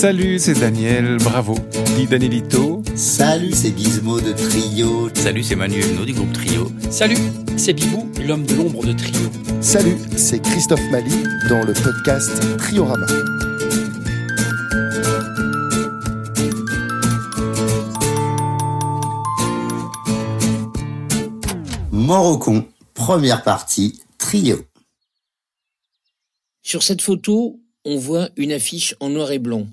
Salut, c'est Daniel, bravo. Dit Danielito. Salut, c'est Gizmo de Trio. Salut, c'est Manu Elno du groupe Trio. Salut, c'est Bibou, l'homme de l'ombre de Trio. Salut, c'est Christophe Mali dans le podcast Triorama. Morocon, première partie, Trio. Sur cette photo, on voit une affiche en noir et blanc,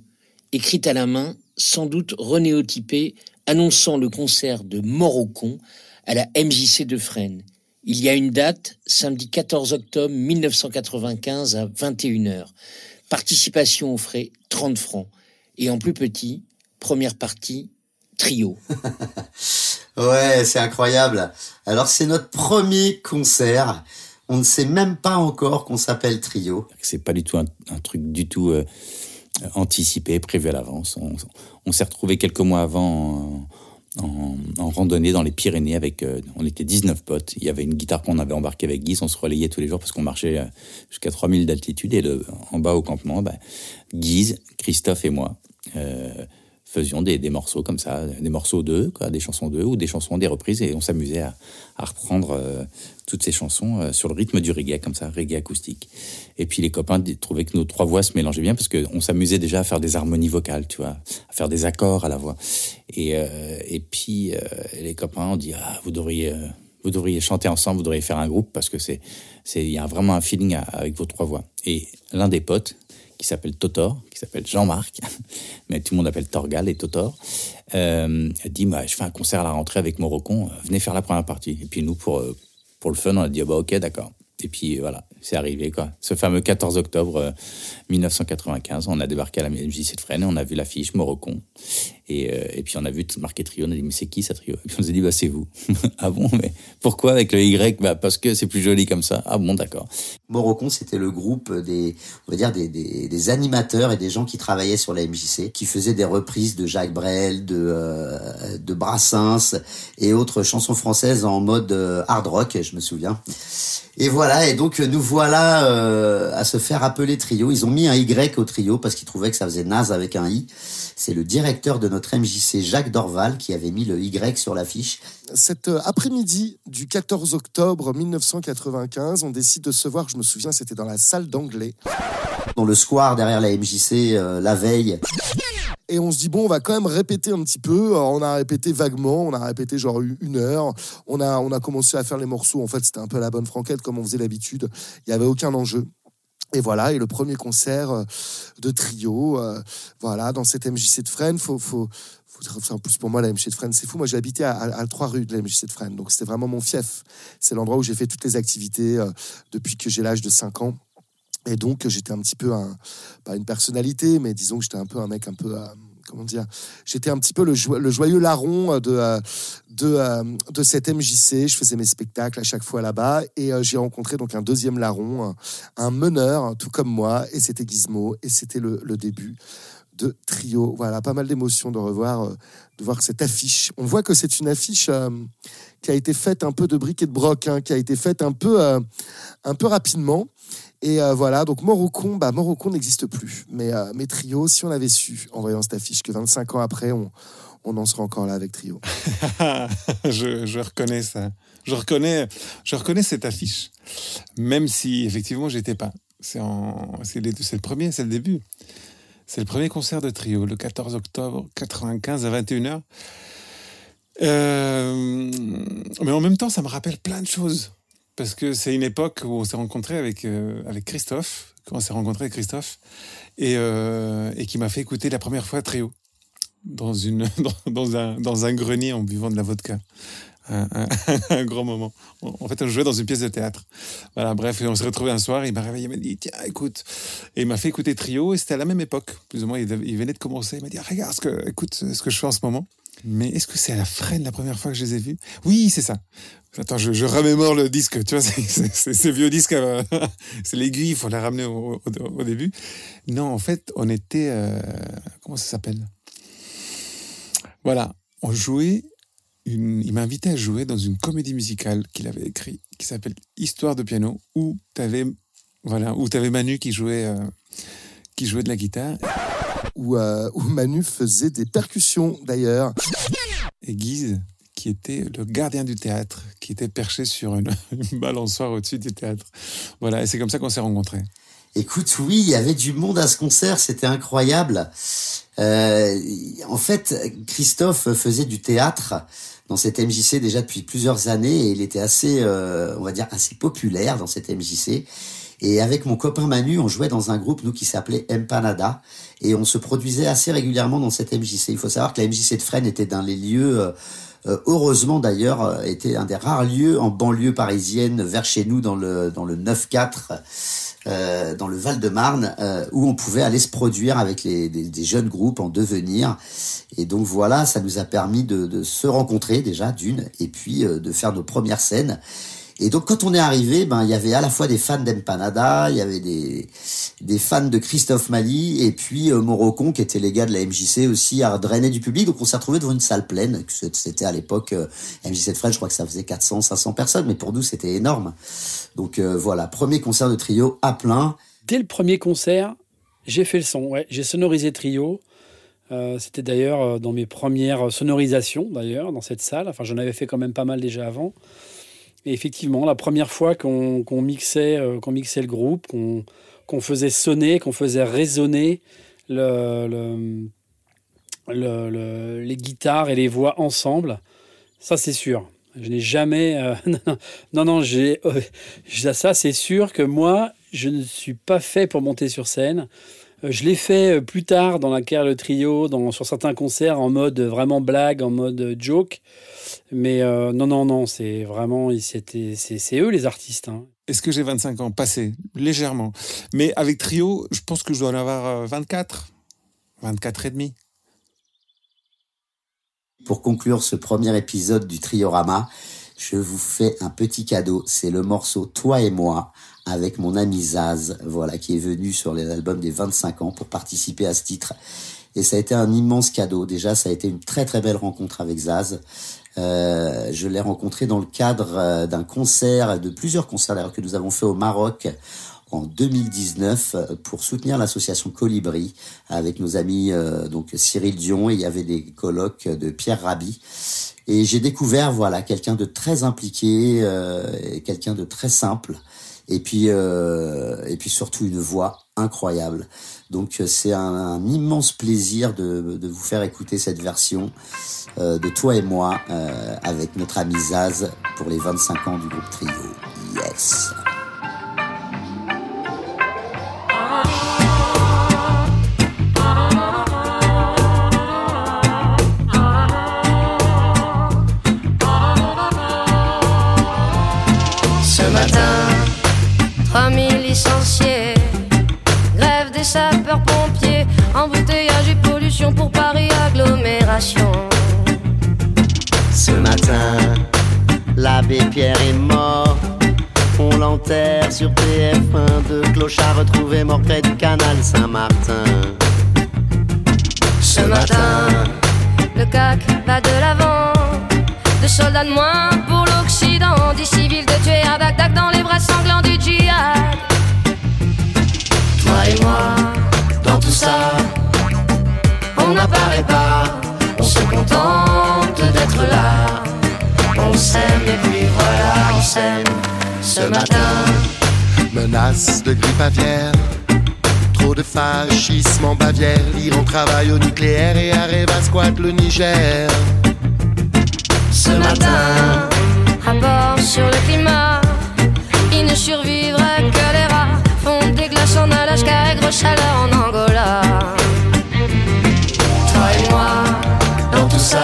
écrite à la main, sans doute renéotypée, annonçant le concert de Morocon à la MJC de Fresnes. Il y a une date, samedi 14 octobre 1995 à 21h. Participation aux frais 30 francs. Et en plus petit, première partie, trio. ouais, c'est incroyable. Alors c'est notre premier concert. On ne sait même pas encore qu'on s'appelle trio. C'est pas du tout un, truc du tout euh, anticipé, prévu à l'avance. On, s'est retrouvé quelques mois avant en, randonnée dans les Pyrénées avec, euh, on était 19 potes. Il y avait une guitare qu'on avait embarquée avec Guy, on se relayait tous les jours parce qu'on marchait euh, jusqu'à 3000 d'altitude et le, en bas au campement, bah, Guise, Christophe et moi faisions des, des, morceaux comme ça, des morceaux d'eux, quoi, des chansons d'eux ou des chansons, des reprises, et on s'amusait à, à, reprendre euh, toutes ces chansons euh, sur le rythme du reggae, comme ça, reggae acoustique. Et puis les copains trouvaient que nos trois voix se mélangeaient bien parce qu'on s'amusait déjà à faire des harmonies vocales, tu vois, à faire des accords à la voix. Et, euh, et puis les copains ont dit ah, vous devriez vous devriez chanter ensemble, vous devriez faire un groupe parce que c'est il y a vraiment un feeling avec vos trois voix. Et l'un des potes qui s'appelle Totor, qui s'appelle Jean-Marc, mais tout le monde appelle Torgal et Totor, euh, dit bah, Je fais un concert à la rentrée avec Morocon, euh, venez faire la première partie. Et puis nous, pour, euh, pour le fun, on a dit ah bah, Ok, d'accord. Et puis voilà, c'est arrivé quoi. Ce fameux 14 octobre 1995, on a débarqué à la MJC de Fresnes, on a vu l'affiche Morocon. Et, euh, et, puis on a vu marqué trio, on a dit mais c'est qui ça trio? Et puis on s'est dit bah c'est vous. ah bon? Mais pourquoi avec le Y? Bah parce que c'est plus joli comme ça. Ah bon d'accord. Morocon c'était le groupe des on va dire des, animateurs et des gens qui travaillaient sur la MJC, qui faisaient des reprises de Jacques Brel, de euh, Brassens et autres chansons françaises en mode euh, hard rock, je me souviens. Et voilà et donc nous voilà à se faire appeler trio. Ils ont mis un Y au trio parce qu'ils trouvaient que ça faisait naze avec un I. C'est le directeur de notre MJC, Jacques Dorval, qui avait mis le Y sur l'affiche. Cet euh, après-midi du 14 octobre 1995, on décide de se voir, je me souviens, c'était dans la salle d'anglais. Dans le square derrière la MJC, euh, la veille. Et on se dit, bon, on va quand même répéter un petit peu. on a répété vaguement, on a répété genre une heure. On a, on a commencé à faire les morceaux. En fait, c'était un peu la bonne franquette, comme on faisait d'habitude. Il n'y avait aucun enjeu. Et voilà, et le premier concert euh, de trio, euh, voilà, dans cette MJC de Fresnes, faut, faut, en plus pour moi la MJC de Fresnes, c'est fou. Moi, habité à, trois rues de la MJC de Fresnes, donc c'était vraiment mon fief. C'est l'endroit où j'ai fait toutes les activités euh, depuis que j'ai l'âge de 5 ans. Et donc, j'étais un petit peu pas une personnalité, mais disons que j'étais un peu un mec un peu comment dire, j'étais un petit peu le, joyeux larron euh, de, euh, de, euh, de cette MJC. Je faisais mes spectacles à chaque fois là-bas et j'ai rencontré donc un deuxième larron, un meneur, tout comme moi, et c'était Gizmo, et c'était le, début de trio. Voilà, pas mal d'émotions de revoir, de voir cette affiche. On voit que c'est une affiche qui a été faite un peu de briques et de broc, hein, qui a été faite un peu, un peu rapidement. Et euh, voilà, donc Morocon, bah, Morocon n'existe plus. Mais, euh, mais Trio, si on avait su, en voyant cette affiche, que 25 ans après, on, on en serait encore là avec Trio. je, je, reconnais ça. Je reconnais, je reconnais cette affiche. Même si, effectivement, j'étais pas. C'est le premier, c'est le début. C'est le premier concert de Trio, le 14 octobre 95 à 21h. Euh, mais en même temps, ça me rappelle plein de choses parce que c'est une époque où on s'est rencontré avec, euh, avec Christophe, quand on s'est rencontré avec Christophe, et, euh, et qui m'a fait écouter la première fois Trio dans, une, dans, un, dans un grenier en buvant de la vodka. Un, grand moment. En fait, on jouait dans une pièce de théâtre. Voilà, bref, on s'est retrouvé un soir, il m'a réveillé, il m'a dit, tiens, écoute. Et il m'a fait écouter Trio, et c'était à la même époque, plus ou moins. Il, il venait de commencer, il m'a dit, regarde, ce que, écoute ce que je fais en ce moment. Mais est-ce que c'est à la freine la première fois que je les ai vus? Oui, c'est ça. Attends, je, je, remémore le disque. Tu vois, c'est ces vieux disques. Euh, c'est l'aiguille, il faut la ramener au, début. Non, en fait, on était. Euh, comment ça s'appelle? Voilà, on jouait. Une, il m'a invité à jouer dans une comédie musicale qu'il avait écrite, qui s'appelle Histoire de piano, où tu avais, voilà, avais Manu qui jouait, euh, qui jouait de la guitare. Où, euh, où Manu faisait des percussions d'ailleurs. Et Guise, qui était le gardien du théâtre, qui était perché sur une, une balançoire au-dessus du théâtre. Voilà, et c'est comme ça qu'on s'est rencontrés. Écoute, oui, il y avait du monde à ce concert, c'était incroyable. Euh, en fait, Christophe faisait du théâtre dans cette MJC déjà depuis plusieurs années et il était assez, euh, on va dire, assez populaire dans cette MJC. Et avec mon copain Manu, on jouait dans un groupe, nous, qui s'appelait Empanada. Et on se produisait assez régulièrement dans cette MJC. Il faut savoir que la MJC de Fresnes était dans les lieux, euh, euh, heureusement d'ailleurs, euh, était un des rares lieux en banlieue parisienne, vers chez nous, dans le, dans le 9-4, euh, dans le Val-de-Marne, euh, où on pouvait aller se produire avec les, des, des jeunes groupes en devenir. Et donc voilà, ça nous a permis de, de se rencontrer déjà, d'une, et puis euh, de faire nos premières scènes. Et donc quand on est arrivé, ben il y avait à la fois des fans d'Empanada, il y avait des fans de Christophe Mali et puis euh, Morocon qui étaient les gars de la MJC aussi à drainer du public. Donc on s'est retrouvé devant une salle pleine. C'était à l'époque euh, MJC de Fresnes, je crois que ça faisait 400 500 personnes, mais pour nous c'était énorme. Donc euh, voilà, premier concert de trio à plein. Dès le premier concert, j'ai fait le son. Ouais, j'ai sonorisé trio. Euh, C'était d'ailleurs dans mes premières sonorisations, d'ailleurs, dans cette salle. Enfin, j'en avais fait quand même pas mal déjà avant. Effectivement, la première fois qu'on mixait, euh, mixait le groupe, qu'on faisait sonner, qu'on faisait résonner le, le- le- le- les guitares et les voix ensemble, ça c'est sûr. Je n'ai jamais. euh, non, non, j'ai. euh, ça c'est sûr que moi, je ne suis pas fait pour monter sur scène. Euh, Je l'ai fait euh, plus tard dans la carrière le trio, dans, sur certains concerts en mode vraiment blague, en mode euh, joke. Mais euh, non, non, non, c'est vraiment, c'était- c'est c'est eux les artistes. hein. Est-ce que j'ai 25 ans? Passé, légèrement. Mais avec Trio, je pense que je dois en avoir euh, 24. 24 et demi. Pour conclure ce premier épisode du Triorama, je vous fais un petit cadeau. C'est le morceau Toi et moi avec mon ami Zaz, voilà, qui est venu sur les albums des 25 ans pour participer à ce titre. Et ça a été un immense cadeau. Déjà, ça a été une très très belle rencontre avec Zaz. Euh, je l'ai rencontré dans le cadre euh, d'un concert, de plusieurs concerts d'ailleurs que nous avons fait au Maroc en 2019 euh, pour soutenir l'association Colibri avec nos amis euh, donc Cyril Dion il y avait des colloques de Pierre Rabhi. Et j'ai découvert voilà quelqu'un de très impliqué euh, et quelqu'un de très simple. Et puis euh, et puis surtout une voix incroyable. Donc euh, c'est un, un immense plaisir de, de vous faire écouter cette version euh, de toi et moi euh, avec notre ami Zaz pour les 25 ans du groupe Trio. Yes 3000 licenciés, grève des sapeurs-pompiers, embouteillage et pollution pour Paris agglomération. Ce matin, l'abbé Pierre est mort. On l'enterre sur TF1 de clochard retrouvé mort près du canal Saint-Martin. Ce matin, le CAC va de l'avant. De soldats de moins pour l'Occident, des civils de tuer à Bagdad dans les bras sanglants du djihad. Et moi, dans tout ça, on n'apparaît pas, on se contente d'être là. On s'aime et puis voilà, on s'aime. Ce matin, Menace de grippe aviaire. Trop de fascisme en Bavière. L'Iran travaille au nucléaire et Areva squatte le Niger. ce matin, rapport sur le climat. Il ne survivra Chaleur en Angola. Toi et moi, dans tout ça,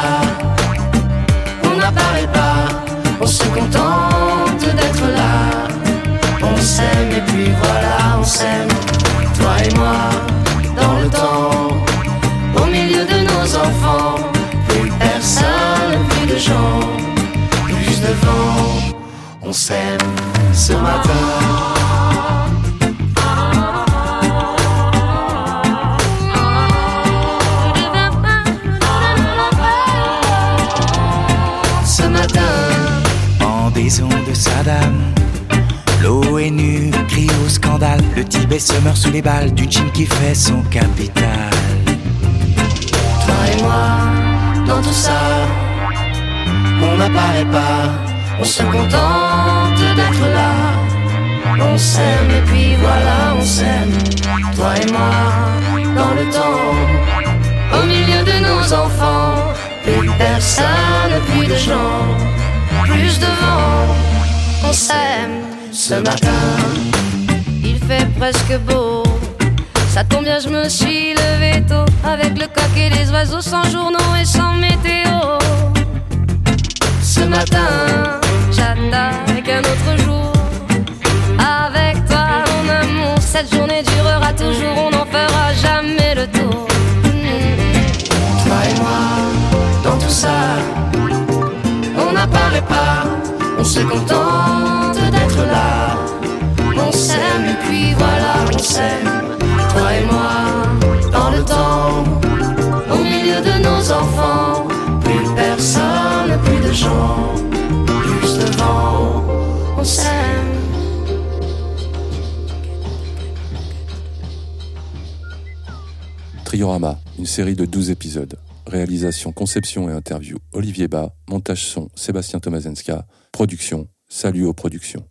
on n'apparaît pas, on se contente d'être là. On s'aime et puis voilà, on s'aime. Toi et moi, dans le temps, au milieu de nos enfants. Plus personne, plus de gens, plus de vent. On s'aime ce matin. Le Tibet se meurt sous les balles du Tchim qui fait son capital. et moi, dans tout ça, on n'apparaît pas, on se contente d'être là. On s'aime et puis voilà, on s'aime, toi et moi, dans le temps, au milieu de nos enfants, plus personne, plus de gens, plus de vent, on s'aime ce matin, fait presque beau. Ça tombe bien, je me suis levé tôt avec le coq et les oiseaux sans journaux et sans météo. Ce matin, j'attaque un autre jour. Avec toi, mon amour, cette journée durera toujours, on n'en fera jamais le tour. Toi et moi, dans tout ça, on n'apparaît pas, on se contente Une série de 12 épisodes. Réalisation, conception et interview Olivier Bas, montage son Sébastien Tomazenska, production Salut aux productions.